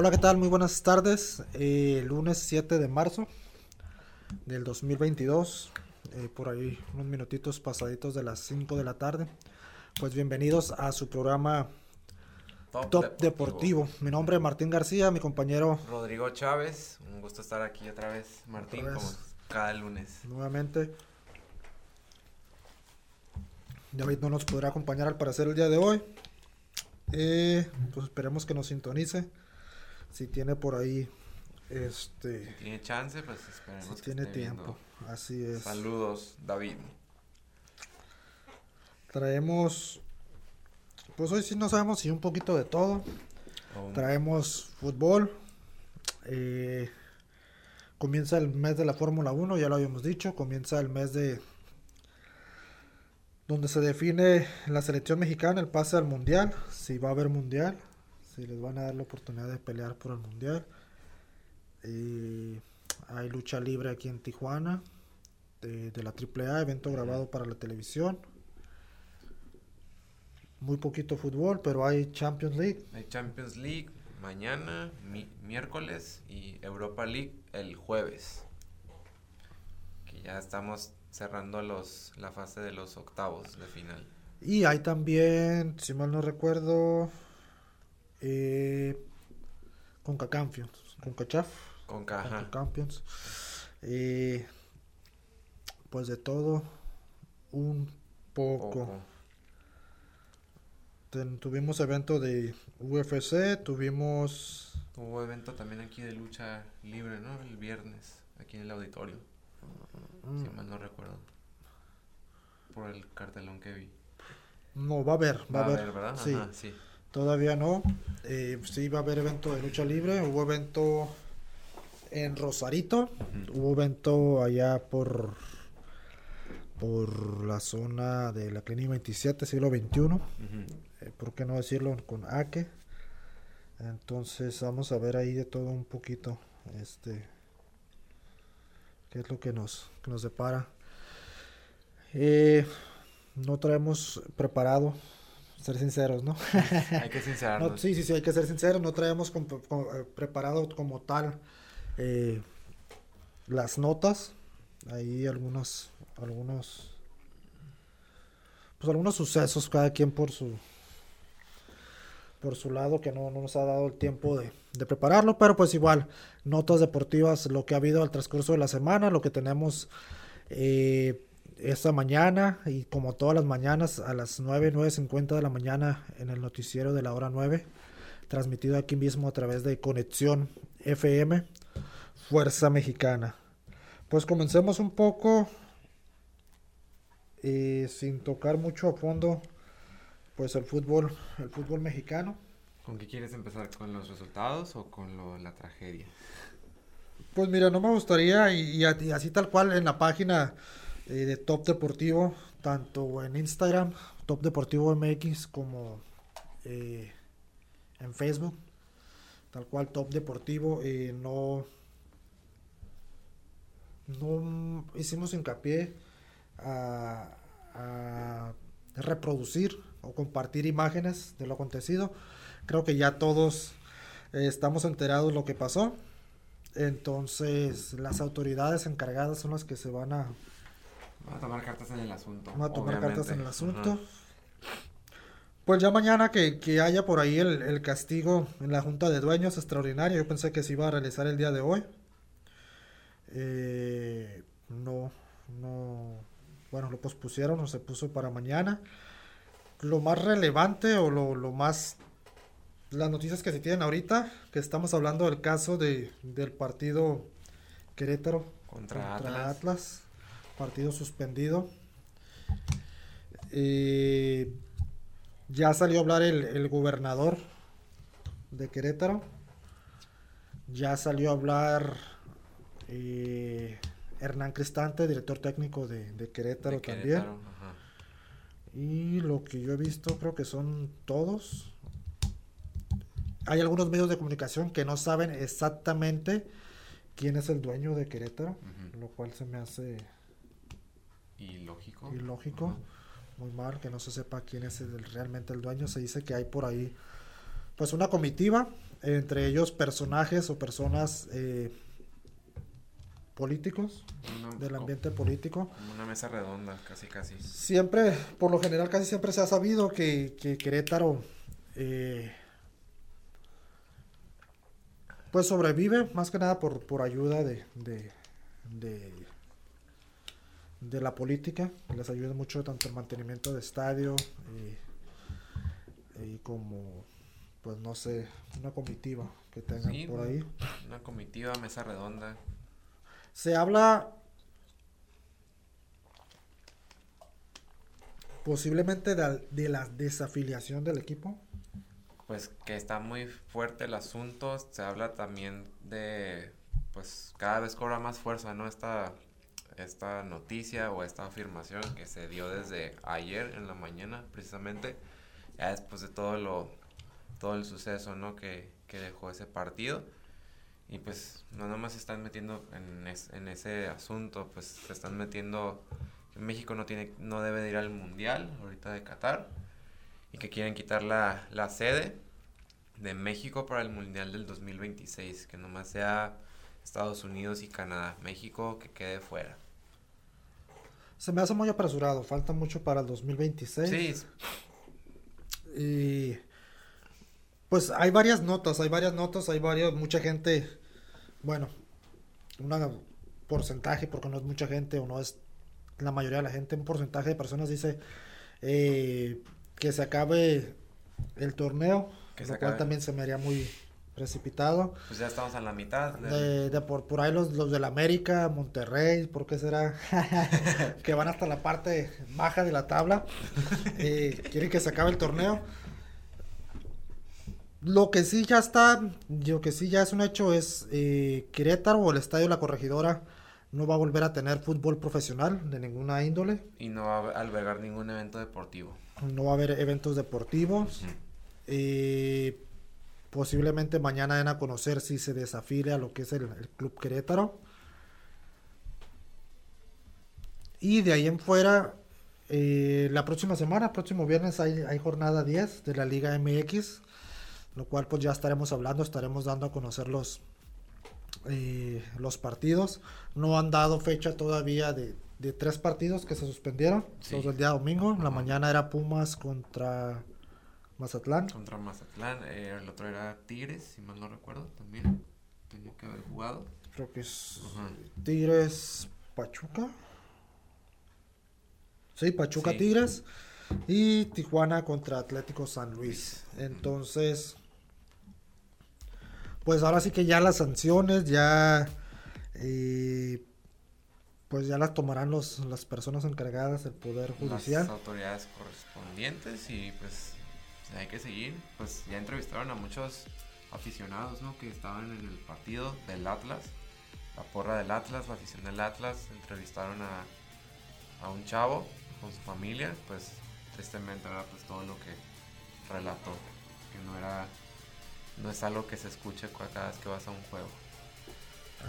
Hola, ¿qué tal? Muy buenas tardes. Eh, lunes 7 de marzo del 2022, eh, por ahí unos minutitos pasaditos de las 5 de la tarde. Pues bienvenidos a su programa Top, Deportivo. Mi nombre es Martín García, mi compañero Rodrigo Chávez. Un gusto estar aquí otra vez, Martín, como cada lunes. Nuevamente. David no nos podrá acompañar al parecer el día de hoy. Eh, pues esperemos que nos sintonice. Si tiene por ahí este si tiene chance, pues esperemos si tiene tiempo. Así es. Saludos, David. Traemos pues hoy sí no sabemos si un poquito de todo. Oh. Traemos fútbol. Eh, comienza el mes de la Fórmula 1, ya lo habíamos dicho. Comienza el mes de donde se define la selección mexicana el pase al mundial, si va a haber mundial, si les van a dar la oportunidad de pelear por el mundial. hay lucha libre aquí en Tijuana de, la AAA, evento grabado para la televisión. Muy poquito fútbol, pero hay Champions League. Hay Champions League mañana, miércoles y Europa League el jueves. Que ya estamos cerrando los, la fase de los octavos de final. Y hay también, si mal no recuerdo, eh, Conca Champions, Conca Chaf, Conca, Champions. Eh, pues de todo, un poco. tuvimos evento de UFC, tuvimos... Hubo evento también aquí de lucha libre, ¿no? El viernes, aquí en el auditorio. Mm. Si mal no recuerdo. Por el cartelón que vi. No, va a haber, va, a haber. ¿verdad? Sí. Todavía no. Eh, sí, va a haber evento de lucha libre. Hubo evento en Rosarito. Hubo evento allá por por la zona de la clínica 27, siglo XXI. Eh, ¿Por qué no decirlo con Ake? Entonces vamos a ver ahí de todo un poquito. Este qué es lo que nos, que nos depara. Eh, no traemos preparado, ser sinceros, ¿no? hay que sincerarnos. sí, sí, sí, hay que ser sinceros, no traemos eh, preparado como tal eh, las notas, hay algunos, algunos, pues algunos sucesos, cada quien por su, por su lado que no, nos ha dado el tiempo de, prepararlo, pero pues igual, notas deportivas, lo que ha habido al transcurso de la semana, lo que tenemos eh, esta mañana y como todas las mañanas a las 9, 9.50 de la mañana en el noticiero de la hora 9, transmitido aquí mismo a través de Conexión FM, Fuerza Mexicana. Pues comencemos un poco eh, sin tocar mucho a fondo pues el fútbol, el fútbol mexicano. ¿Con qué quieres empezar? ¿Con los resultados o con lo, la tragedia? Pues mira, no me gustaría, y, así tal cual en la página eh, de Top Deportivo, tanto en Instagram, Top Deportivo MX, como eh, en Facebook, tal cual Top Deportivo, eh, no, no hicimos hincapié a, reproducir o compartir imágenes de lo acontecido. Creo que ya todos eh, estamos enterados de lo que pasó. Entonces, las autoridades encargadas son las que se van a... Van a tomar cartas en el asunto. Van a tomar cartas en el asunto. Pues ya mañana que, haya por ahí el, castigo en la Junta de Dueños extraordinario, yo pensé que se iba a realizar el día de hoy. Eh, no, no, bueno, lo pospusieron o se puso para mañana lo más relevante o lo, más las noticias que se tienen ahorita, que estamos hablando del caso de, del partido Querétaro contra, Atlas. Partido suspendido. Eh, ya salió a hablar el, gobernador de Querétaro. Ya salió a hablar eh, Hernán Cristante, director técnico de, Querétaro, también. Y lo que yo he visto creo que son todos. Hay algunos medios de comunicación que no saben exactamente quién es el dueño de Querétaro, lo cual se me hace ilógico. Ilógico. Muy mal que no se sepa quién es realmente el dueño. Se dice que hay por ahí pues una comitiva, entre ellos personajes o personas eh, políticos, del ambiente político. Una mesa redonda, casi casi. Siempre, por lo general, casi siempre se ha sabido que, que Querétaro eh, pues sobrevive más que nada por, por ayuda de, de, de, de la política. Les ayuda mucho tanto el mantenimiento de estadio y, y como, pues no sé, una comitiva que tengan Sí, por ahí. Una comitiva, mesa redonda. Se habla posiblemente de, de la desafiliación del equipo. Pues que está muy fuerte el asunto. Se habla también de, pues cada vez cobra más fuerza, ¿no? Esta, esta noticia o esta afirmación que se dio desde ayer en la mañana, precisamente, después de todo lo, todo el suceso, ¿no? Que, que dejó ese partido. Y pues no nomás se están metiendo en, es- en ese asunto, pues se están metiendo que México no tiene, no debe de ir al mundial ahorita de Qatar y que quieren quitar la, la sede de México para el mundial del 2026, que nomás sea Estados Unidos y Canadá, México que quede fuera. Se me hace muy apresurado, falta mucho para el 2026. Sí, Y pues hay varias notas, hay varias notas, hay varios, mucha gente, bueno, un porcentaje, porque no es mucha gente o no es la mayoría de la gente, un porcentaje de personas dice eh, que se acabe el torneo, Que lo cual acabe. también se me haría muy precipitado. pues ya estamos a la mitad. De, de por, por ahí los, los del América, Monterrey, ¿por qué será? que van hasta la parte baja de la tabla. Eh, quieren que se acabe el torneo. Lo que sí ya está, lo que sí ya es un hecho es eh, Querétaro o el Estadio La Corregidora no va a volver a tener fútbol profesional de ninguna índole. Y no va a albergar ningún evento deportivo. No va a haber eventos deportivos. Eh, posiblemente mañana den a conocer si se desafilia a lo que es el, el Club Querétaro. Y de ahí en fuera, eh, la próxima semana, próximo viernes, hay, hay jornada 10 de la Liga MX, lo cual pues ya estaremos hablando, estaremos dando a conocer los, eh, los partidos. No han dado fecha todavía de, de tres partidos que se suspendieron, Sí. los del día domingo. En la mañana era Pumas contra Mazatlán. Contra Mazatlán, eh, el otro era Tigres, si mal no recuerdo, también. Tenía que haber jugado. Creo que es Ajá. Tigres Pachuca. Sí, Pachuca Sí. Tigres. Y Tijuana contra Atlético San Luis. Luis. Entonces, pues ahora sí que ya las sanciones, ya. eh, pues ya las tomarán los, las personas encargadas del Poder Judicial. Las autoridades correspondientes y pues hay que seguir. Pues ya entrevistaron a muchos aficionados, ¿no? Que estaban en el partido del Atlas, la porra del Atlas, la afición del Atlas. Entrevistaron a, a un chavo con su familia, pues tristemente era pues todo lo que relató, que no era, no es algo que se escuche cu- cada vez que vas a un juego.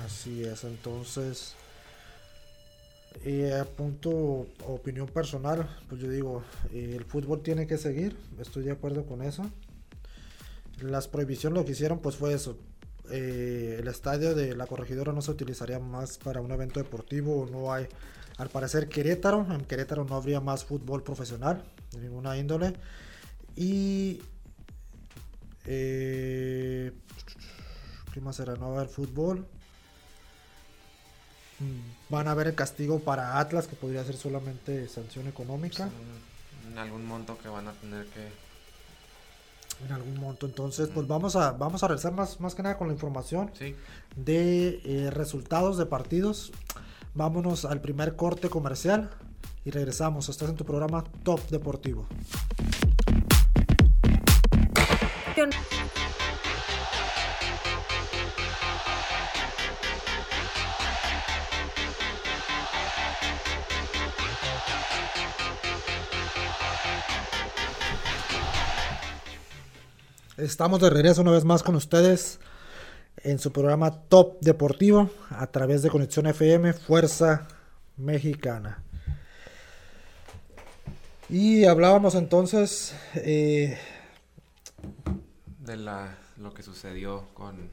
Así es, entonces, eh, a punto opinión personal, pues yo digo, eh, el fútbol tiene que seguir, estoy de acuerdo con eso. Las prohibiciones lo que hicieron pues fue eso, eh, el estadio de la corregidora no se utilizaría más para un evento deportivo, no hay, al parecer Querétaro, en Querétaro no habría más fútbol profesional de ninguna índole. Y... Eh, ¿Qué más será? No va a haber fútbol. Mm, Van a ver el castigo para Atlas, que podría ser solamente sanción económica Un- algún monto que van a tener que en algún monto. Entonces, pues vamos a, vamos a regresar más, más que nada con la información Sí, de eh, resultados de partidos. Vámonos al primer corte comercial y regresamos. Estás en tu programa Top Deportivo. Estamos de regreso una vez más con ustedes en su programa Top Deportivo a través de Conexión FM Fuerza Mexicana. Y hablábamos entonces eh, de la, lo que sucedió con,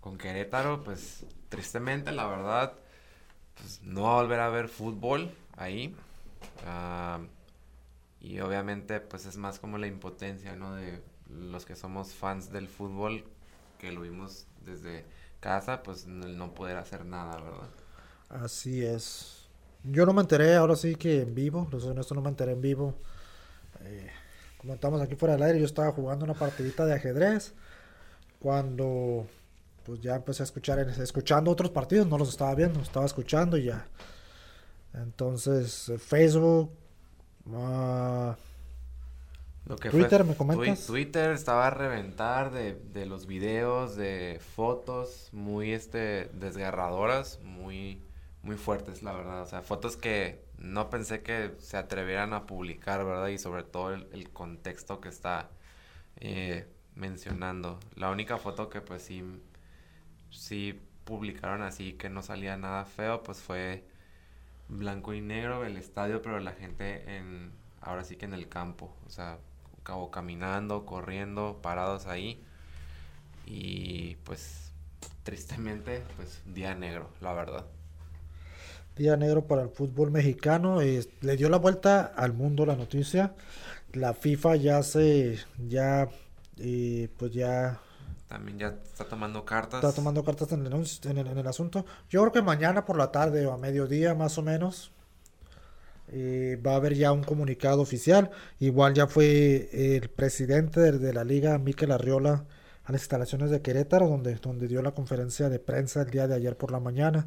con Querétaro, pues tristemente, la verdad, pues no va a volver a ver fútbol ahí. Ah, y obviamente, pues es más como la impotencia, ¿no? De los que somos fans del fútbol, que lo vimos desde casa, pues no poder hacer nada, ¿verdad? Así es. Yo no me enteré, ahora sí que en vivo, los honesto no me enteré en vivo. Eh, como estamos aquí fuera del aire, yo estaba jugando una partidita de ajedrez. Cuando pues ya empecé a escuchar, escuchando otros partidos, no los estaba viendo, estaba escuchando y ya. Entonces, eh, Facebook, uh, Twitter, ¿me comentas? Twitter estaba a reventar de, de, los videos, de fotos muy este desgarradoras, muy muy fuertes, la verdad. O sea, fotos que no pensé que se atrevieran a publicar, ¿verdad? Y sobre todo el, contexto que está eh, mencionando. La única foto que pues sí, sí publicaron así que no salía nada feo, pues fue blanco y negro el estadio, pero la gente en, ahora sí que en el campo, o sea, acabó caminando, corriendo, parados ahí. Y pues tristemente, pues día negro, la verdad día negro para el fútbol mexicano. le dio la vuelta al mundo la noticia. La FIFA ya se, ya, eh, pues ya... También ya está tomando cartas. Está tomando cartas en el, en el, asunto. Yo creo que mañana por la tarde o a mediodía más o menos eh, va a haber ya un comunicado oficial. Igual ya fue el presidente de, la liga, Miquel Arriola, a las instalaciones de Querétaro, donde, donde dio la conferencia de prensa el día de ayer por la mañana.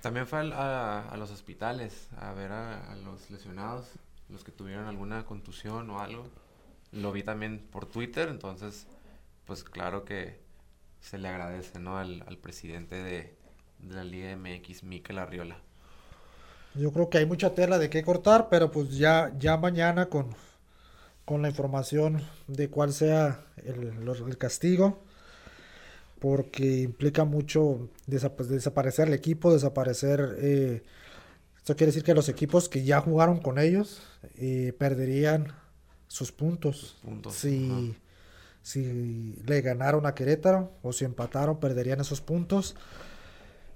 También fue a, los hospitales a ver a, los lesionados, los que tuvieron alguna contusión o algo. Lo vi también por Twitter, entonces, pues claro que se le agradece, ¿no? Al, presidente de, la Liga MX, Mikel Arriola. Yo creo que hay mucha tela de qué cortar, pero pues ya, ya mañana con, con la información de cuál sea el, el castigo, porque implica mucho desaparecer el equipo, desaparecer... Eh, esto quiere decir que los equipos que ya jugaron con ellos eh, perderían sus puntos. Si, si le ganaron a Querétaro o si empataron, perderían esos puntos.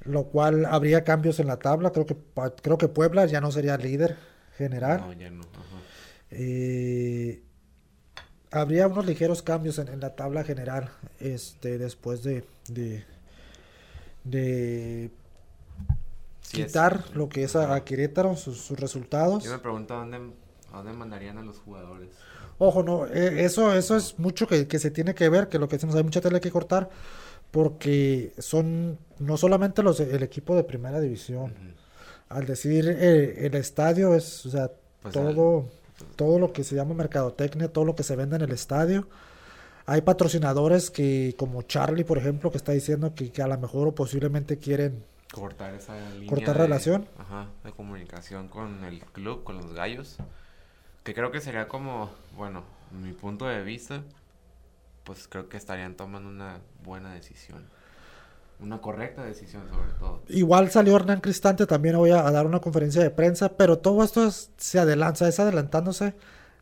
Lo cual habría cambios en la tabla. Creo que, creo que Puebla ya no sería líder general. No, ya no. Eh, habría unos ligeros cambios en, la tabla general este después de de, quitar lo que es a, Querétaro sus, resultados yo me pregunto dónde a dónde mandarían a los jugadores ojo no eh, eso eso es mucho que, se tiene que ver que lo que decimos hay mucha tela que cortar porque son no solamente los el equipo de primera división al decir eh, el estadio es o sea pues todo todo lo que se llama mercadotecnia, todo lo que se vende en el estadio. Hay patrocinadores que, como Charlie, por ejemplo, que está diciendo que, a lo mejor o posiblemente quieren cortar esa línea cortar relación. Ajá, de comunicación con el club, con los gallos. Que creo que sería como, bueno, mi punto de vista, pues creo que estarían tomando una buena decisión una correcta decisión sobre todo. Igual salió Hernán Cristante, también voy a, dar una conferencia de prensa, pero todo esto se adelanta, es adelantándose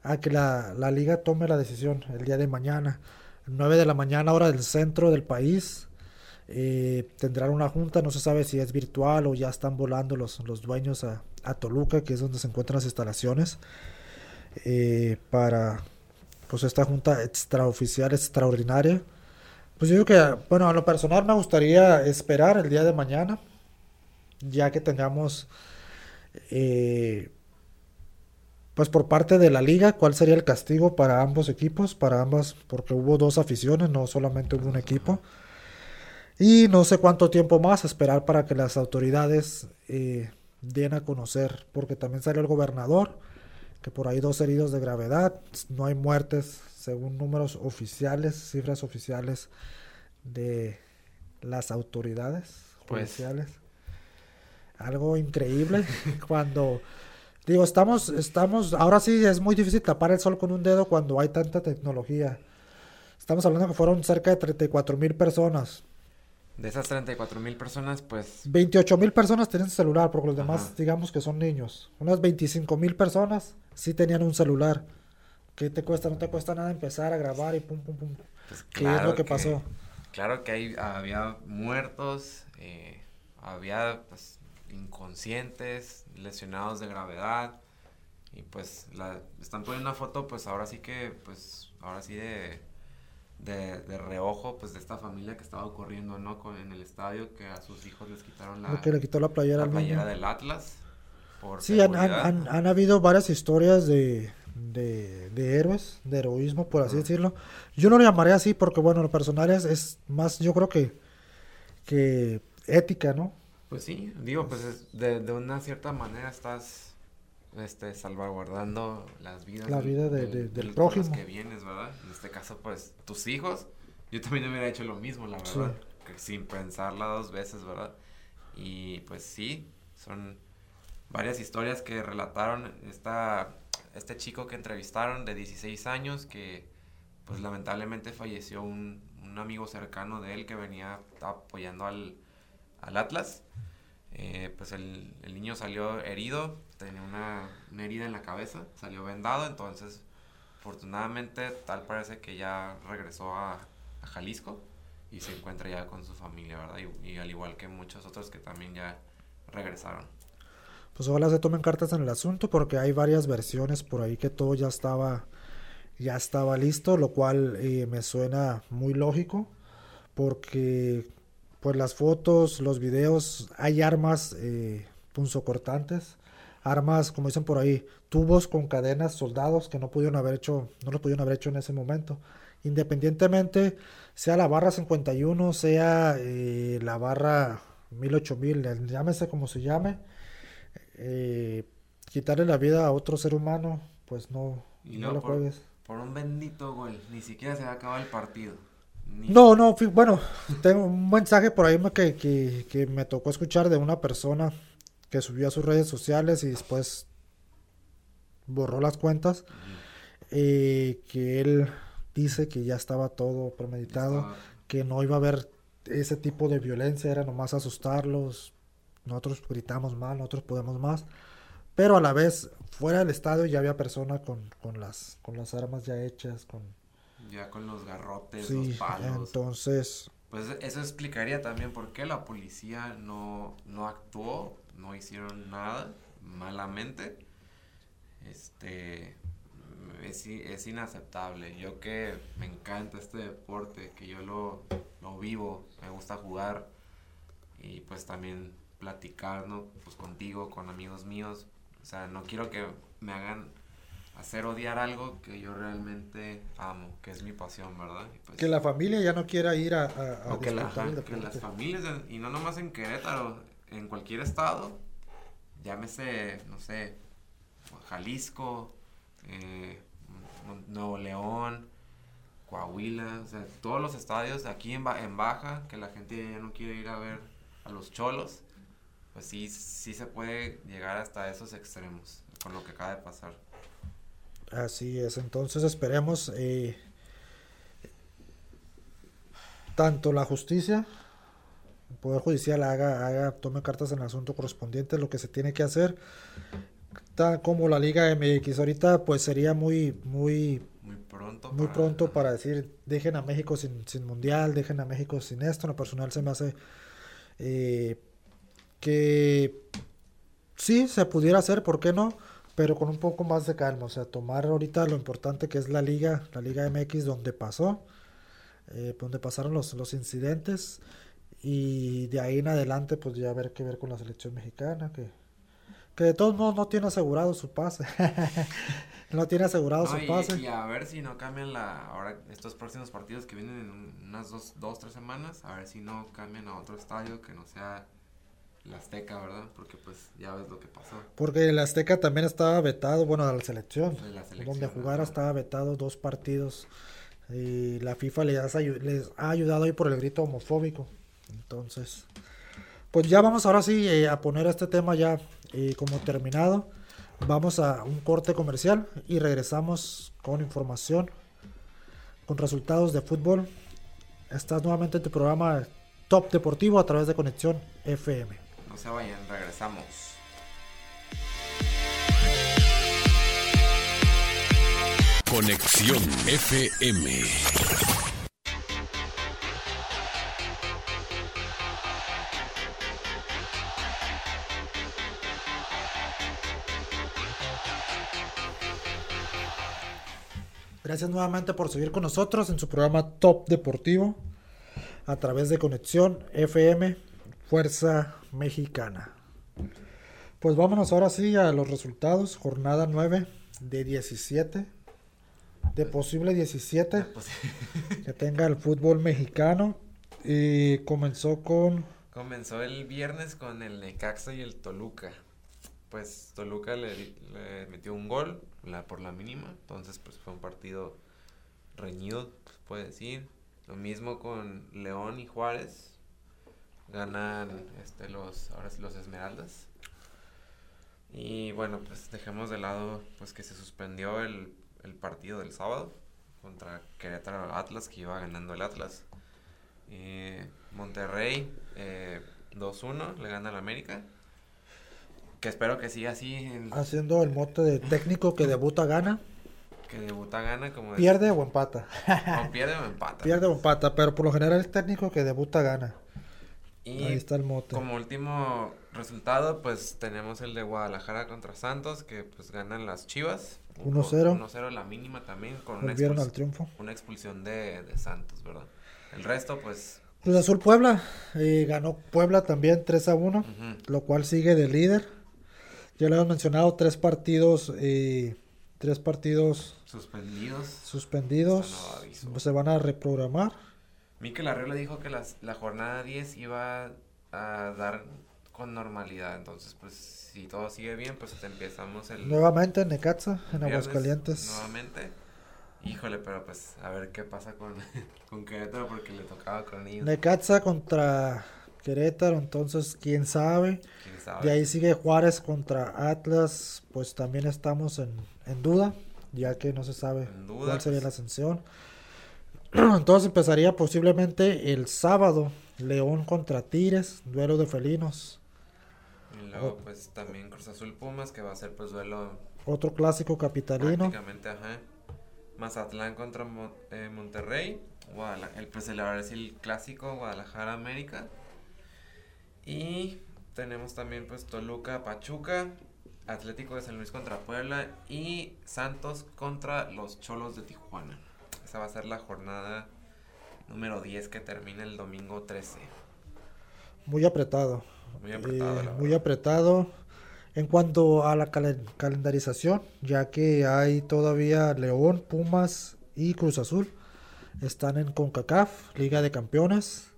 a que la, liga tome la decisión el día de mañana, 9 de la mañana hora del centro del país. Eh, tendrán una junta, no se sabe si es virtual o ya están volando los, los dueños a, Toluca, que es donde se encuentran las instalaciones, eh, para pues esta junta extraoficial extraordinaria pues yo digo que, bueno, a lo personal me gustaría esperar el día de mañana, ya que tengamos, eh, pues por parte de la liga, cuál sería el castigo para ambos equipos, para ambas, porque hubo dos aficiones, no solamente hubo un equipo. Y no sé cuánto tiempo más esperar para que las autoridades eh, den a conocer, porque también salió el gobernador, que por ahí dos heridos de gravedad, no hay muertes según números oficiales, cifras oficiales de las autoridades pues. judiciales. Algo increíble cuando digo, estamos estamos ahora sí es muy difícil tapar el sol con un dedo cuando hay tanta tecnología. Estamos hablando que fueron cerca de 34 mil personas. De esas 34 mil personas, pues... 28 mil personas tienen celular, porque los demás digamos que son niños. Unas 25 mil personas sí tenían un celular ¿Qué te cuesta? No te cuesta nada empezar a grabar y pum, pum, pum. Pues ¿Qué es lo que, pasó? Claro que hay, había muertos, eh, había pues, inconscientes, lesionados de gravedad. Y pues la, están poniendo una foto, pues ahora sí que, pues ahora sí de, de, reojo, pues de esta familia que estaba ocurriendo, ¿no? Con, en el estadio, que a sus hijos les quitaron la, que le quitó la playera, la playera del Atlas. sí, han, han, han, habido varias historias de, de, de, héroes, de heroísmo, por así decirlo. Yo no lo llamaré así porque, bueno, lo personal es, es más, yo creo que, que ética, ¿no? Pues sí, digo, pues de, de una cierta manera estás este, salvaguardando las vidas la vida de, del, prójimo. que vienes, ¿verdad? En este caso, pues, tus hijos. Yo también hubiera hecho lo mismo, la verdad. Que sin pensarla dos veces, ¿verdad? Y pues sí, son varias historias que relataron esta, este chico que entrevistaron de 16 años que pues lamentablemente falleció un, un amigo cercano de él que venía apoyando al, al Atlas eh, pues el, el, niño salió herido, tenía una, herida en la cabeza, salió vendado, entonces afortunadamente tal parece que ya regresó a, a Jalisco y se encuentra ya con su familia, ¿verdad? Y, al igual que muchos otros que también ya regresaron. Pues ojalá se tomen cartas en el asunto porque hay varias versiones por ahí que todo ya estaba ya estaba listo, lo cual eh, me suena muy lógico porque pues las fotos, los videos, hay armas eh, punzocortantes, armas, como dicen por ahí, tubos con cadenas, soldados que no pudieron haber hecho, no lo pudieron haber hecho en ese momento. Independientemente, sea la barra 51, sea eh, la barra 108000, llámese como se llame, eh, quitarle la vida a otro ser humano, pues no, no, lo juegues. Por un bendito gol, ni siquiera se va a acabar el partido. No, no, bueno, tengo un mensaje por ahí que, que, me tocó escuchar de una persona que subió a sus redes sociales y después borró las cuentas, eh, que él dice que ya estaba todo premeditado, que no iba a haber ese tipo de violencia, era nomás asustarlos, nosotros gritamos mal, nosotros podemos más, pero a la vez fuera del estadio ya había personas con, con, las, con las armas ya hechas, con ya con los garrotes, los palos. Entonces. Pues eso explicaría también por qué la policía no, no actuó, no hicieron nada malamente. Este. Es, es inaceptable. Yo que me encanta este deporte, que yo lo, lo vivo, me gusta jugar y pues también platicar, ¿no? Pues contigo, con amigos míos. O sea, no quiero que me hagan hacer odiar algo que yo realmente amo, que es mi pasión, ¿verdad? Pues que la familia ya no quiera ir a... a, que, las familias, y no nomás en Querétaro, en cualquier estado, llámese, no sé, Jalisco, eh, Nuevo León, Coahuila, o sea, todos los estadios aquí en, en Baja, que la gente ya no quiere ir a ver a los cholos, pues sí, sí se puede llegar hasta esos extremos con lo que acaba de pasar. Así es, entonces esperemos eh, tanto la justicia, el Poder Judicial haga, haga, tome cartas en el asunto correspondiente, lo que se tiene que hacer, tal como la Liga MX. Ahorita pues sería muy, muy, muy pronto, muy pronto para decir, dejen a México sin, sin mundial, dejen a México sin esto. En lo personal se me hace eh, que sí, se pudiera hacer, ¿por qué no? Pero con un poco más de calma, o sea, tomar ahorita lo importante que es la liga, la liga MX donde pasó, eh, donde pasaron los, los incidentes y de ahí en adelante pues ya ver qué ver con la selección mexicana, que, que de todos modos no tiene asegurado su pase, no tiene asegurado su pase. Y a ver si no cambian la, ahora estos próximos partidos que vienen en unas dos, dos, tres semanas, a ver si no cambian a otro estadio que no sea la Azteca, ¿verdad? Porque pues ya ves lo que pasó. Porque el Azteca también estaba vetado, bueno, a la selección. donde jugara estaba vetado dos partidos. Y la FIFA les, les ha ayudado ahí por el grito homofóbico. Entonces, pues ya vamos ahora sí eh, a poner este tema ya eh, como terminado. Vamos a un corte comercial y regresamos con información, con resultados de fútbol. Estás nuevamente en tu programa Top Deportivo a través de Conexión FM. No se vayan, regresamos. Conexión FM. Gracias nuevamente por seguir con nosotros en su programa Top Deportivo a través de Conexión FM Fuerza Mexicana. Pues vámonos ahora sí a los resultados. Jornada 9 de 17. De posible 17 que tenga el fútbol mexicano. Y comenzó con... Comenzó el viernes con el Necaxa y el Toluca. Pues Toluca le, le metió un gol la, por la mínima. Entonces pues fue un partido reñido, pues, puede decir. Lo mismo con León y Juárez. Ganan este, los, ahora sí, los Esmeraldas. Y bueno, pues dejemos de lado pues que se suspendió el, el partido del sábado contra Querétaro Atlas, que iba ganando el Atlas. Eh, Monterrey eh, 2-1, le gana al América. Que espero que siga así. en- Haciendo el mote de técnico que debuta gana. que debuta gana como... Pierde o empata. O pierde o empata. Pierde o empata, pero por lo general el técnico que debuta gana. Y Ahí está el mote. como último resultado, pues tenemos el de Guadalajara contra Santos, que pues ganan las Chivas. 1-0. 1-0 la mínima también, con una, Volvieron expuls- al triunfo. una expulsión de, de Santos, ¿verdad? El resto, pues... Cruz Azul Puebla. eh, ganó Puebla también 3 a 1. ujú, Lo cual sigue de líder. Ya lo hemos mencionado, tres partidos. eh, tres partidos Suspendidos. suspendidos. Se van a reprogramar. Mikel Arriola dijo que las- la jornada 10 iba a dar con normalidad. Entonces, pues, si todo sigue bien, pues empezamos el... Nuevamente en Necaxa, en Aguascalientes. Nuevamente. Híjole, pero pues a ver qué pasa con, con Querétaro porque le tocaba con ellos. Necaxa contra Querétaro, entonces quién sabe. ¿Quién sabe? De ahí sigue Juárez contra Atlas, pues también estamos en, en duda, ya que no se sabe duda, cuál sería pues. la ascensión. Entonces empezaría posiblemente el sábado, León contra Tigres, duelo de felinos. Y luego pues también Cruz Azul Pumas que va a ser pues duelo Otro clásico capitalino. prácticamente, ajá. Mazatlán contra Mon- eh, Monterrey. El, pues el, ahora sí el clásico Guadalajara América. Y tenemos también pues Toluca Pachuca. Atlético de San Luis contra Puebla y Santos contra los Cholos de Tijuana. Esa va a ser la jornada número 10 que termina el domingo 13. Muy apretado. Muy apretado, Eh, muy apretado. En cuanto a la calen- calendarización, ya que hay todavía León, Pumas y Cruz Azul. Están en CONCACAF, Liga de Campeones.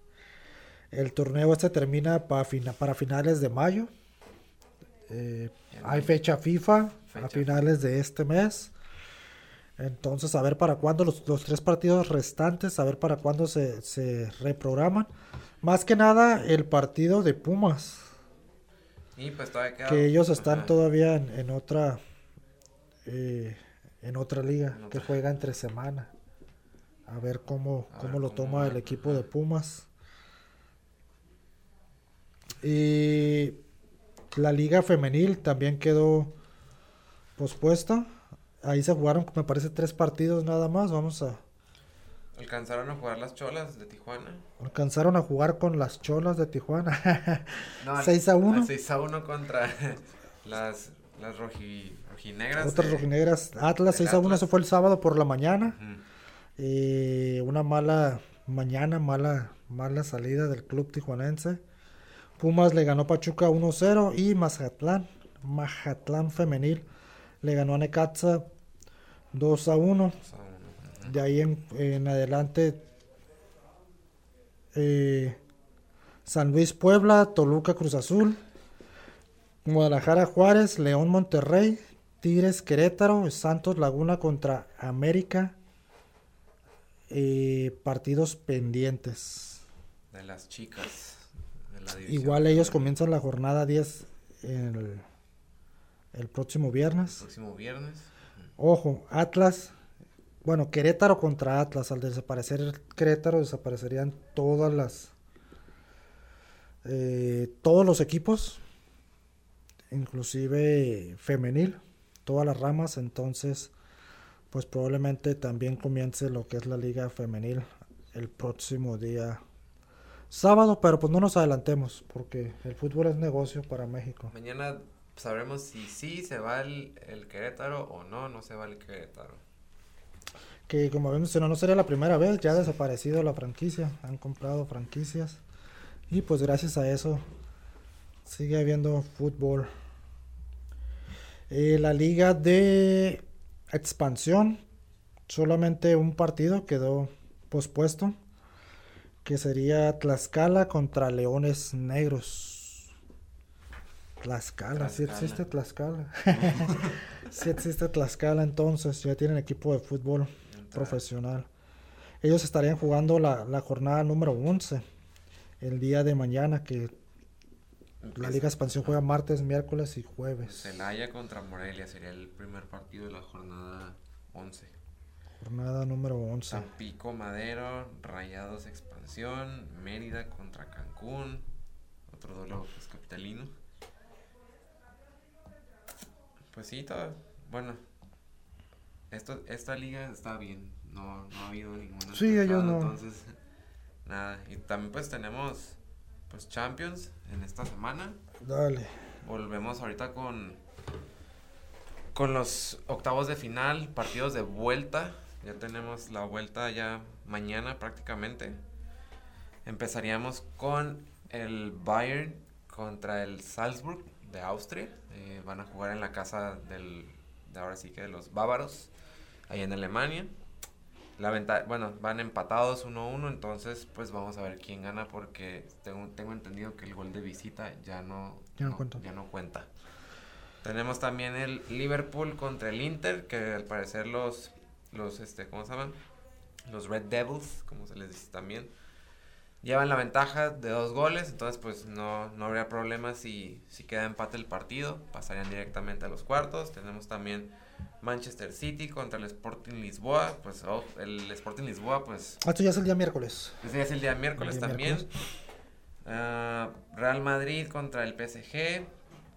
El torneo este termina para, fina- para finales de mayo. Eh, hay fecha FIFA a finales de este mes. Entonces, a ver para cuándo los, los tres partidos restantes, a ver para cuándo se, se reprograman. Más que nada, el partido de Pumas, Y pues todavía queda. que ellos están ajá, todavía en, en otra eh, en otra liga que juega entre semana. A ver cómo, A cómo ver lo cómo toma el equipo de Pumas. Y la liga femenil también quedó pospuesta. Ahí se jugaron, me parece, tres partidos nada más. Vamos a... Alcanzaron a jugar las cholas de Tijuana. Alcanzaron a jugar con las cholas de Tijuana. No, al- 6 a 1. al 6 a 1 contra las, las roji, rojinegras. Otras de- rojinegras. Atlas del 6 a 1, Atlas. eso fue el sábado por la mañana. Ujú. Eh, una mala mañana, mala, mala salida del club tijuanense. Pumas le ganó Pachuca 1-0 y Mazatlán, Mazatlán femenil le ganó a Necaxa 2-1. Dos a uno, ujú. De ahí en, en adelante eh, San Luis Puebla, Toluca Cruz Azul, Guadalajara Juárez, León Monterrey, Tigres Querétaro, Santos Laguna contra América. eh, partidos pendientes. De las chicas. de la Igual ellos comienzan la jornada 10 el, el próximo El viernes. próximo viernes. Ojo, Atlas, bueno, Querétaro contra Atlas. Al desaparecer Querétaro, desaparecerían todas las. eh, todos los equipos, inclusive femenil, todas las ramas. Entonces, pues probablemente también comience lo que es la liga femenil el próximo día sábado, pero pues no nos adelantemos porque el fútbol es negocio para México. Mañana sabremos si sí se va el, el Querétaro o no, no se va el Querétaro. Que como vemos, no, no sería la primera vez, ya ha desaparecido la franquicia, han comprado franquicias y pues gracias a eso sigue habiendo fútbol. Eh, la liga de expansión, solamente un partido quedó pospuesto, que sería Tlaxcala contra Leones Negros. Tlaxcala, sí Tlaxcala. existe Tlaxcala. sí existe Tlaxcala, entonces ya tienen equipo de fútbol profesional. Ellos estarían jugando la, la jornada número 11 el día de mañana, que la Liga Expansión juega martes, miércoles y jueves. Celaya contra Morelia sería el primer partido de la jornada 11. Jornada número 11. Tampico Madero, Rayados Expansión, Mérida contra Cancún, otro duelo pues, capitalino. Pues sí, todo, bueno, esto, esta liga está bien, no, no ha habido ninguna. Sí, ellos no. Entonces, nada, y también pues tenemos pues Champions en esta semana. Dale. Volvemos ahorita con con los octavos de final, partidos de vuelta. Ya tenemos la vuelta ya mañana prácticamente. Empezaríamos con el Bayern contra el Salzburg de Austria. Eh, van a jugar en la casa del, de ahora sí que de los bávaros, ahí en Alemania. La venta, bueno, van empatados 1-1, entonces pues vamos a ver quién gana porque tengo, tengo entendido que el gol de visita ya no, Ya no cuenta. ya no cuenta. Tenemos también el Liverpool contra el Inter, que al parecer los, los este, ¿cómo se llaman? Los Red Devils, como se les dice también, llevan la ventaja de dos goles, entonces pues no, no habría problema si, si queda empate el partido, pasarían directamente a los cuartos. Tenemos también Manchester City contra el Sporting Lisboa, pues oh, el Sporting Lisboa pues Ah, Esto ya es el día miércoles. ese ya es el día miércoles El día también. miércoles. Ah, Real Madrid contra el PSG.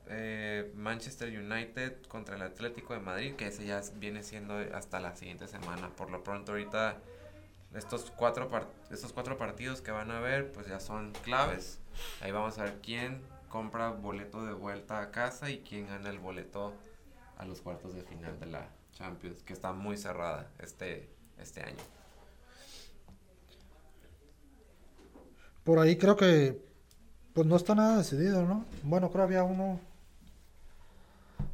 eh, Manchester United contra el Atlético de Madrid, que ese ya viene siendo hasta la siguiente semana. Por lo pronto ahorita estos cuatro, par- estos cuatro partidos que van a ver pues ya son claves. Ahí vamos a ver quién compra boleto de vuelta a casa y quién gana el boleto a los cuartos de final de la Champions, que está muy cerrada este, este año. Por ahí creo que pues no está nada decidido, ¿no? Bueno, creo había uno.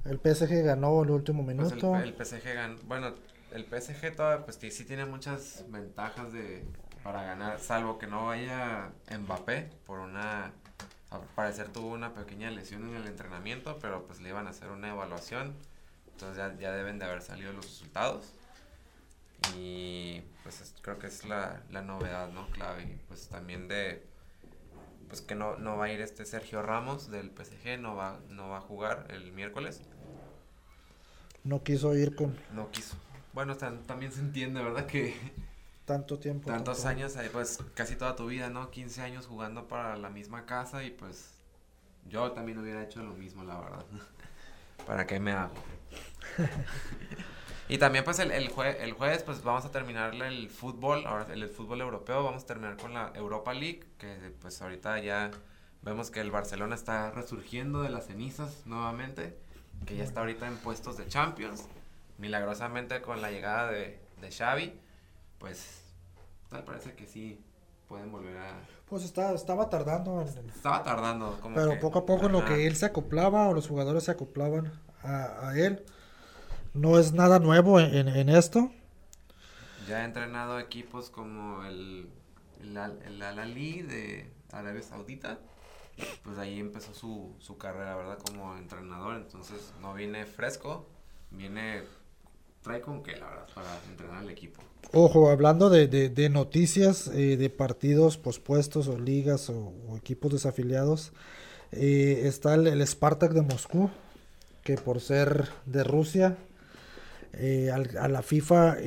El PSG ganó el último Pues minuto. el, el PSG gan- bueno, el PSG todavía pues sí, tiene muchas ventajas de para ganar, salvo que no vaya Mbappé por una al parecer tuvo una pequeña lesión en el entrenamiento, pero pues le iban a hacer una evaluación. Entonces ya, ya deben de haber salido los resultados. Y pues es- creo que es la, la novedad, ¿no? Clave. Y pues también de pues que no, no va a ir este Sergio Ramos del PSG, no va, no va a jugar el miércoles. No quiso ir con No quiso. Bueno, tan- también se entiende, ¿verdad? Que tanto tiempo. tantos tampoco. años, ahí, pues casi toda tu vida, ¿no? 15 años jugando para la misma casa y pues yo también hubiera hecho lo mismo, la verdad. ¿Para qué me hago? y también pues el, el, jue- el jueves pues vamos a terminar el fútbol, ahora el, el fútbol europeo, vamos a terminar con la Europa League, que pues ahorita ya vemos que el Barcelona está resurgiendo de las cenizas nuevamente, que ya está ahorita en puestos de Champions, milagrosamente con la llegada de, de Xavi, pues tal parece que sí pueden volver a... Pues está, estaba tardando. en- Estaba tardando como pero que- poco a poco en lo que él se acoplaba o los jugadores se acoplaban a, a él. No es nada nuevo en, en- esto. Ya ha entrenado equipos como el, el, Al- el Al Ahly de Arabia Saudita. Pues ahí empezó su, su carrera, ¿verdad? Como entrenador. Entonces no viene fresco, viene... Trae con qué, la verdad, para entrenar al equipo. Ojo, hablando de, de- noticias eh, de partidos pospuestos o ligas o, equipos desafiliados, eh, está el, Spartak de Moscú, que por ser de Rusia, eh, a la FIFA,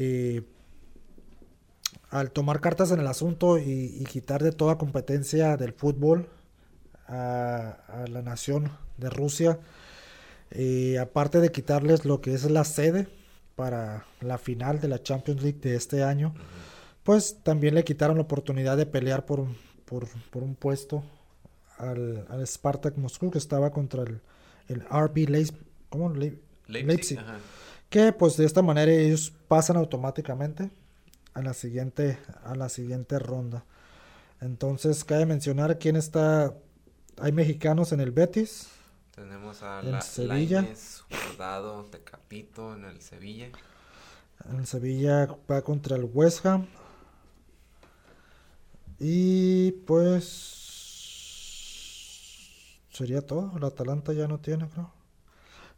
al tomar cartas en el asunto y, quitar de toda competencia del fútbol a, la nación de Rusia, aparte de quitarles lo que es la sede, para la final de la Champions League de este año, pues también le quitaron la oportunidad de pelear por, un- por, por un puesto al, al Spartak Moscú que estaba contra el, el RB Leipzig, ¿cómo? Le- Leipzig. Que pues de esta manera ellos pasan automáticamente a la siguiente a la siguiente ronda. Entonces cabe mencionar quién está hay mexicanos en el Betis, Tenemos a En la, Sevilla. Lainez, Guardado, Tecapito en el Sevilla. en el Sevilla va contra el West Ham. Y pues sería todo, el Atalanta ya no tiene, creo.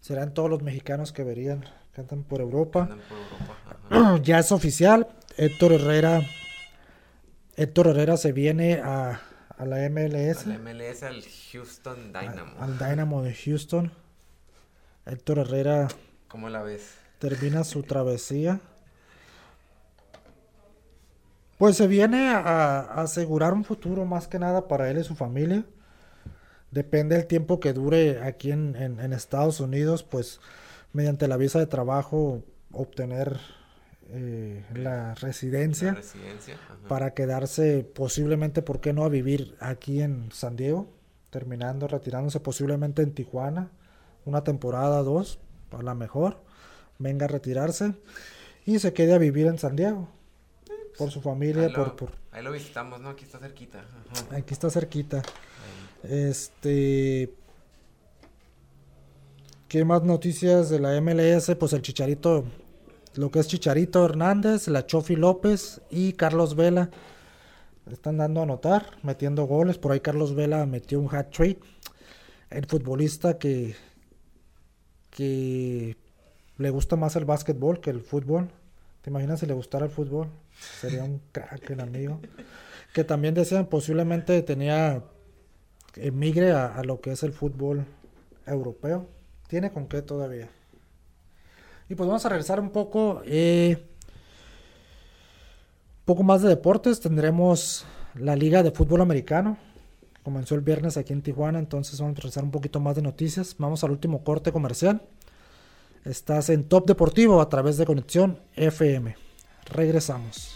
Serán todos los mexicanos que verían, que andan por Europa. Andan por Europa. ya es oficial. Héctor Herrera. Héctor Herrera se viene a, a la MLS. Al MLS, al Houston Dynamo. a- al Dynamo de Houston. Héctor Herrera ¿Cómo la ves? termina su travesía. Pues se viene a, a asegurar un futuro más que nada para él y su familia. Depende del tiempo que dure aquí en, en- en Estados Unidos, pues mediante la visa de trabajo obtener eh, la La residencia para quedarse posiblemente, ¿por qué no?, a vivir aquí en San Diego, terminando, retirándose posiblemente en Tijuana, una temporada, dos, a lo mejor, venga a retirarse y se quede a vivir en San Diego, por su familia, Ahí lo, por, por, ahí lo visitamos, ¿no? Aquí está cerquita. ajá. aquí está cerquita. Ahí. Este. ¿Qué más noticias de la MLS? Pues el Chicharito, lo que es Chicharito Hernández, la Chofi López y Carlos Vela están dando a notar, metiendo goles. Por ahí Carlos Vela metió un hat trick. El futbolista que, que le gusta más el básquetbol que el fútbol. ¿Te imaginas si le gustara el fútbol? Sería un crack el amigo. Que también decían posiblemente tenía emigre a, a lo que es el fútbol europeo. Tiene con qué todavía. Y pues vamos a regresar un poco. eh, un poco más de deportes. Tendremos la Liga de Fútbol Americano. Comenzó el viernes aquí en Tijuana. Entonces vamos a regresar un poquito más de noticias. Vamos al último corte comercial. Estás en Top Deportivo a través de Conexión FM. Regresamos.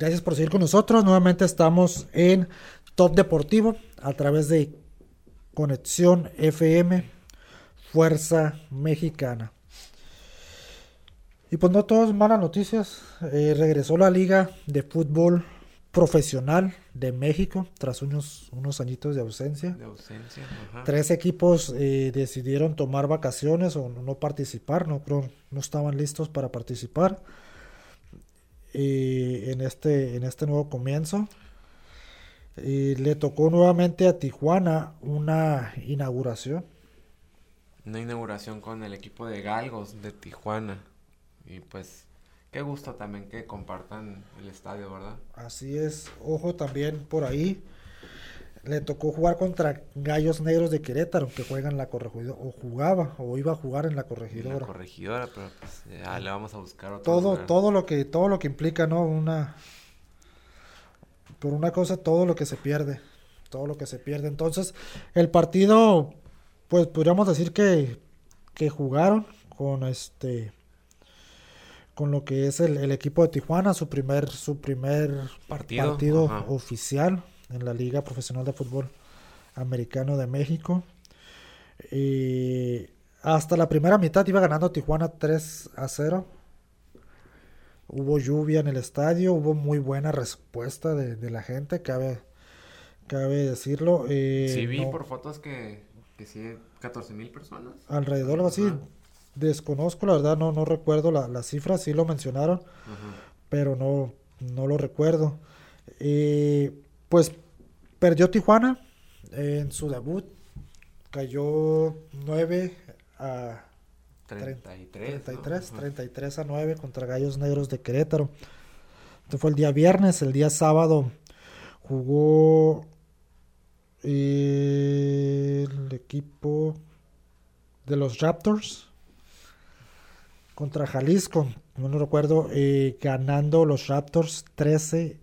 Gracias por seguir con nosotros. Nuevamente estamos en Top Deportivo a través de Conexión FM, Fuerza Mexicana. Y pues no todas malas noticias. Eh, regresó la Liga de Fútbol Profesional de México tras unos, unos añitos de ausencia. De ausencia. Ajá. Tres equipos eh, decidieron tomar vacaciones o no participar, no creo, no estaban listos para participar eh, en este en este nuevo comienzo. Y le tocó nuevamente a Tijuana una inauguración. Una inauguración con el equipo de Galgos de Tijuana. Y pues, qué gusto también que compartan el estadio, ¿verdad? Así es, ojo también por ahí. Le tocó jugar contra Gallos Negros de Querétaro, que juegan en la corregidora, o jugaba, o iba a jugar en la Y la corregidora. corregidora, pero pues ya le vamos a buscar otro todo lugar. todo lo que todo lo que implica no una por una cosa todo lo que se pierde todo lo que se pierde entonces el partido pues podríamos decir que que jugaron con este con lo que es el, el equipo de Tijuana su primer su primer Partido, partido oficial en la liga profesional de fútbol americano de México y hasta la primera mitad iba ganando Tijuana 3 a 0 Hubo lluvia en el estadio, hubo muy buena respuesta de, de la gente. Cabe, cabe decirlo. eh, sí, vi no, por fotos que, que sí, 14 mil personas. alrededor algo así. Desconozco, la verdad, no, no recuerdo la, la cifra, sí lo mencionaron, Ajá. pero no, no lo recuerdo. Eh, pues perdió Tijuana en su debut, cayó 9 a 33. 33, ¿no? Ajá. 33 a 9 contra Gallos Negros de Querétaro. Esto fue el día viernes, el día sábado jugó el equipo de los Raptors contra Jalisco, no recuerdo, eh, ganando los Raptors 13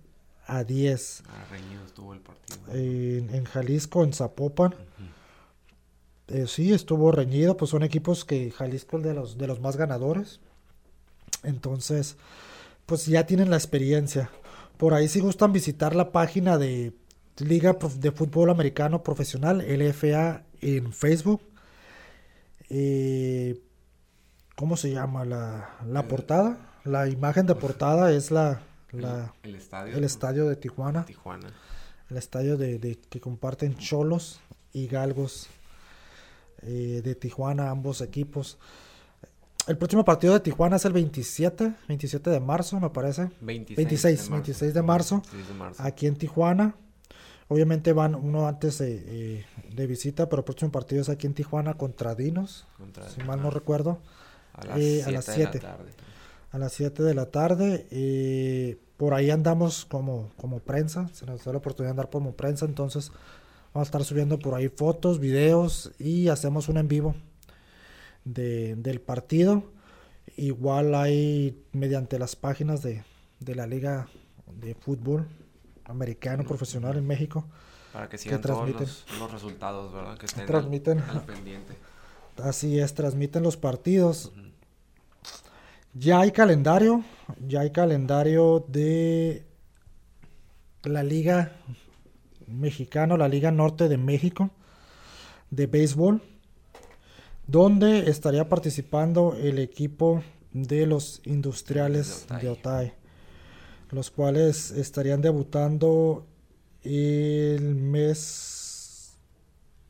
a 10 Ah, reñido estuvo el partido. en, en Jalisco, en Zapopan. Eh, sí, estuvo reñido, pues son equipos que Jalisco es de los, de los más ganadores. Entonces, pues ya tienen la experiencia. Por ahí si gustan visitar la página de Liga de Fútbol Americano Profesional, LFA, en Facebook. Eh, ¿Cómo se llama la, la Eh, portada? La imagen de portada es la, la- el, el estadio. el estadio de Tijuana Tijuana. el estadio de, de- que comparten Cholos y Galgos eh, de Tijuana, ambos equipos. El próximo partido de Tijuana es el 27, 27 de marzo, me parece. 26, 26, 26 de marzo. 26 de marzo. Aquí en Tijuana. Obviamente van uno antes de, eh, de visita, pero el próximo partido es aquí en Tijuana contra Dinos, Contra- si mal no recuerdo, A las eh, 7 a las de siete. la tarde. A las 7 de la tarde. eh, por ahí andamos como, como prensa, se nos da la oportunidad de andar como prensa, entonces vamos a estar subiendo por ahí fotos, videos y hacemos un en vivo de- del partido. Igual hay mediante las páginas de, de la Liga de Fútbol Americano Profesional en México. Para que sigan todos los, los resultados, ¿verdad? Que estén al- Transmiten. al pendiente. Así es, transmiten los partidos. Ya hay calendario, ya hay calendario de la Liga Mexicana, la Liga Norte de México de béisbol, donde estaría participando el equipo de los industriales De Otay. de Otay, los cuales estarían debutando el mes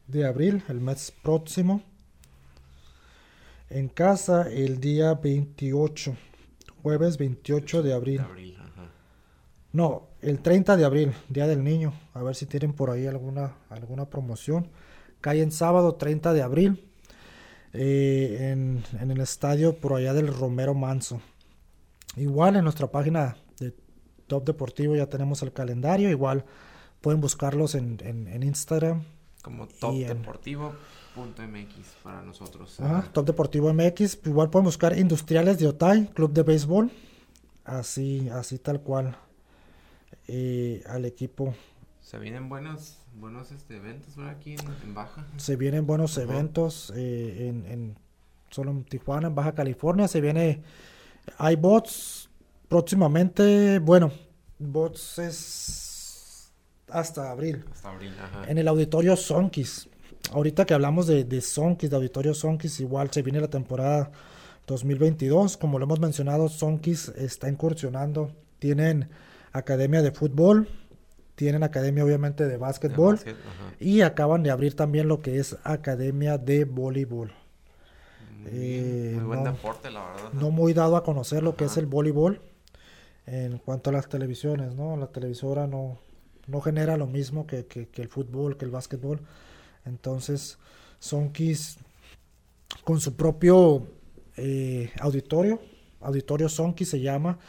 de abril, el mes próximo en casa el día 28, jueves 28 de abril. De abril, ajá. No, el 30 de abril, Día del Niño. A ver si tienen por ahí alguna, alguna promoción. Cae en sábado 30 de abril eh, en, en el estadio por allá del Romero Manso. Igual en nuestra página de Top Deportivo ya tenemos el calendario. Igual pueden buscarlos en, en- en Instagram. Como Y en- topdeportivo.mx para nosotros. Ajá. Top Deportivo MX. Igual pueden buscar Industriales de Otay, Club de Béisbol. Así, así tal cual. eh, al equipo. Se vienen buenos, buenos este, eventos aquí en, en Baja. Se vienen buenos eventos eh, en, en- solo en Tijuana, en Baja California. Se viene. Hay bots próximamente. Bueno, bots es hasta abril. Hasta abril, ajá. En el auditorio Sonkis. Ahorita que hablamos de, de Sonkis, de auditorio Sonkis, igual se viene la temporada 2022. Como lo hemos mencionado, Sonkis está incursionando. Tienen academia de fútbol, tienen academia obviamente de básquetbol básquet, y acaban de abrir también lo que es academia de voleibol. Muy, Eh, muy buen no- deporte, la verdad. No muy dado a conocer lo que es el voleibol en cuanto a las televisiones, ¿no? La televisora no, no genera lo mismo que, que- que el fútbol, que el básquetbol. Entonces, Sonkis con su propio eh, auditorio, auditorio Sonkis se llama,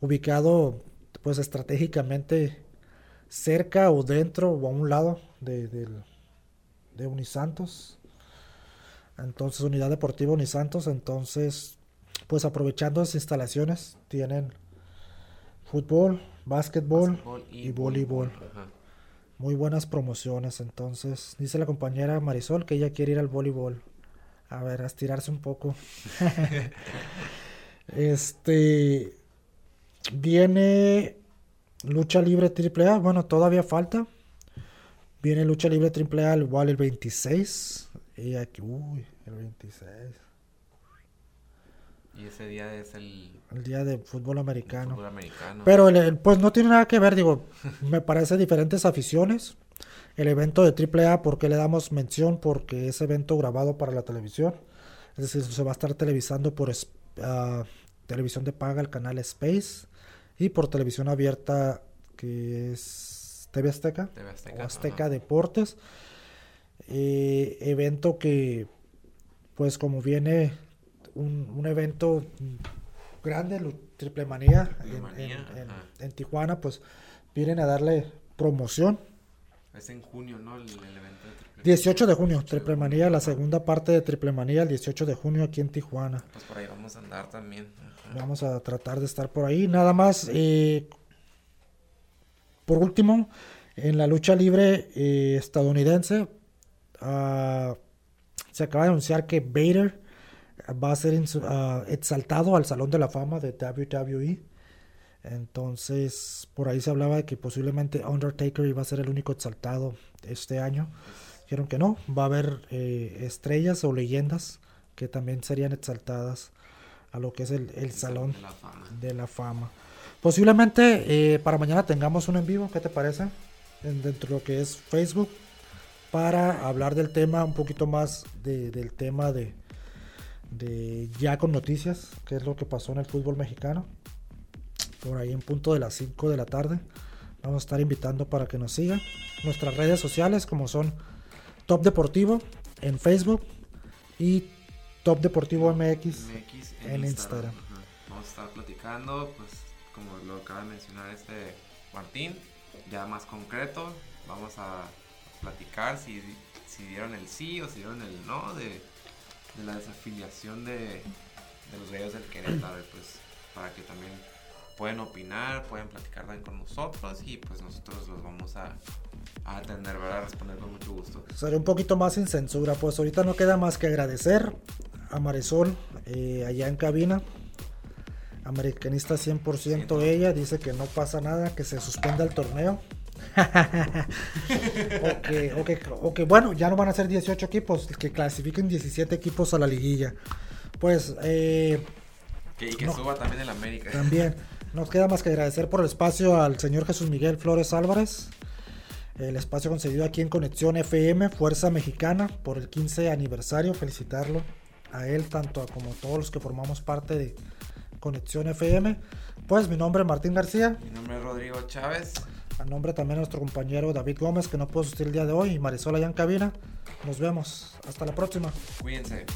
ubicado pues estratégicamente cerca o dentro o a un lado de, Unisantos. Entonces, Unidad Deportiva Unisantos, entonces, pues aprovechando las instalaciones, tienen fútbol, básquetbol, Básquetbol y voleibol. ajá. Muy buenas promociones. Entonces, dice la compañera Marisol que ella quiere ir al voleibol. A ver, a estirarse un poco. este. Viene lucha libre triple A. Bueno, todavía falta. Viene lucha libre triple A igual el 26. Y aquí, uy, el 26. Y ese día es el, El día de fútbol americano. fútbol americano. Pero el- el- pues no tiene nada que ver, digo, me parece diferentes aficiones. El evento de AAA, ¿por qué le damos mención? Porque es evento grabado para la televisión. Es decir, se va a estar televisando por ah, televisión de paga, el canal Space, y por televisión abierta, que es TV Azteca, TV Azteca, o Azteca. Deportes. Eh, evento que, pues como viene un, un evento grande, Triple Manía, en, Triplemanía, en- en- ajá. en Tijuana, pues vienen a darle promoción. Es en junio, ¿no? El, el evento de Triple 18 de junio, 18 de Triple junio, Manía, la segunda parte de Triple Manía, el 18 de junio aquí en Tijuana. Pues por ahí vamos a andar también. Ajá. Vamos a tratar de estar por ahí. Nada más, eh, por último, en la lucha libre eh, estadounidense, ah, se acaba de anunciar que Vader va a ser ah, exaltado al Salón de la Fama de WWE. Entonces, por ahí se hablaba de que posiblemente Undertaker iba a ser el único exaltado este año. Dijeron que no, va a haber eh, estrellas o leyendas que también serían exaltadas a lo que es el, el salón de la fama. de la fama. Posiblemente eh, para mañana tengamos un en vivo, ¿qué te parece? En- dentro de lo que es Facebook, para hablar del tema, un poquito más de- del tema de, de ya con noticias, qué es lo que pasó en el fútbol mexicano. Por ahí en punto de las 5 de la tarde. Vamos a estar invitando para que nos sigan. Nuestras redes sociales como son Top Deportivo en Facebook y Top Deportivo MX MX en Instagram. Ajá. Vamos a estar platicando, pues como lo acaba de mencionar este Martín, ya más concreto, vamos a platicar si, si dieron el sí o si dieron el no de, de la desafiliación de, de los gallos del Querétaro, pues para que también pueden opinar, pueden platicar también con nosotros y pues nosotros los vamos a, a atender, ¿verdad? A responder con mucho gusto. Seré un poquito más sin censura, pues ahorita no queda más que agradecer a Marisol eh, allá en cabina. Americanista 100% ella, dice que no pasa nada, que se suspenda el torneo. O, que, o que- o que, bueno, ya no van a ser 18 equipos, que clasifiquen 17 equipos a la liguilla. Pues eh, Que, y que No. suba también el América. también nos queda más que agradecer por el espacio al señor Jesús Miguel Flores Álvarez. El espacio concedido aquí en Conexión FM, Fuerza Mexicana, por el 15 aniversario. Felicitarlo a él, tanto a como todos los que formamos parte de Conexión FM. Pues mi nombre es Martín García. Mi nombre es Rodrigo Chávez. A nombre también de nuestro compañero David Gómez, que no pudo asistir el día de hoy, y Marisol allá cabina. Nos vemos. Hasta la próxima. Cuídense.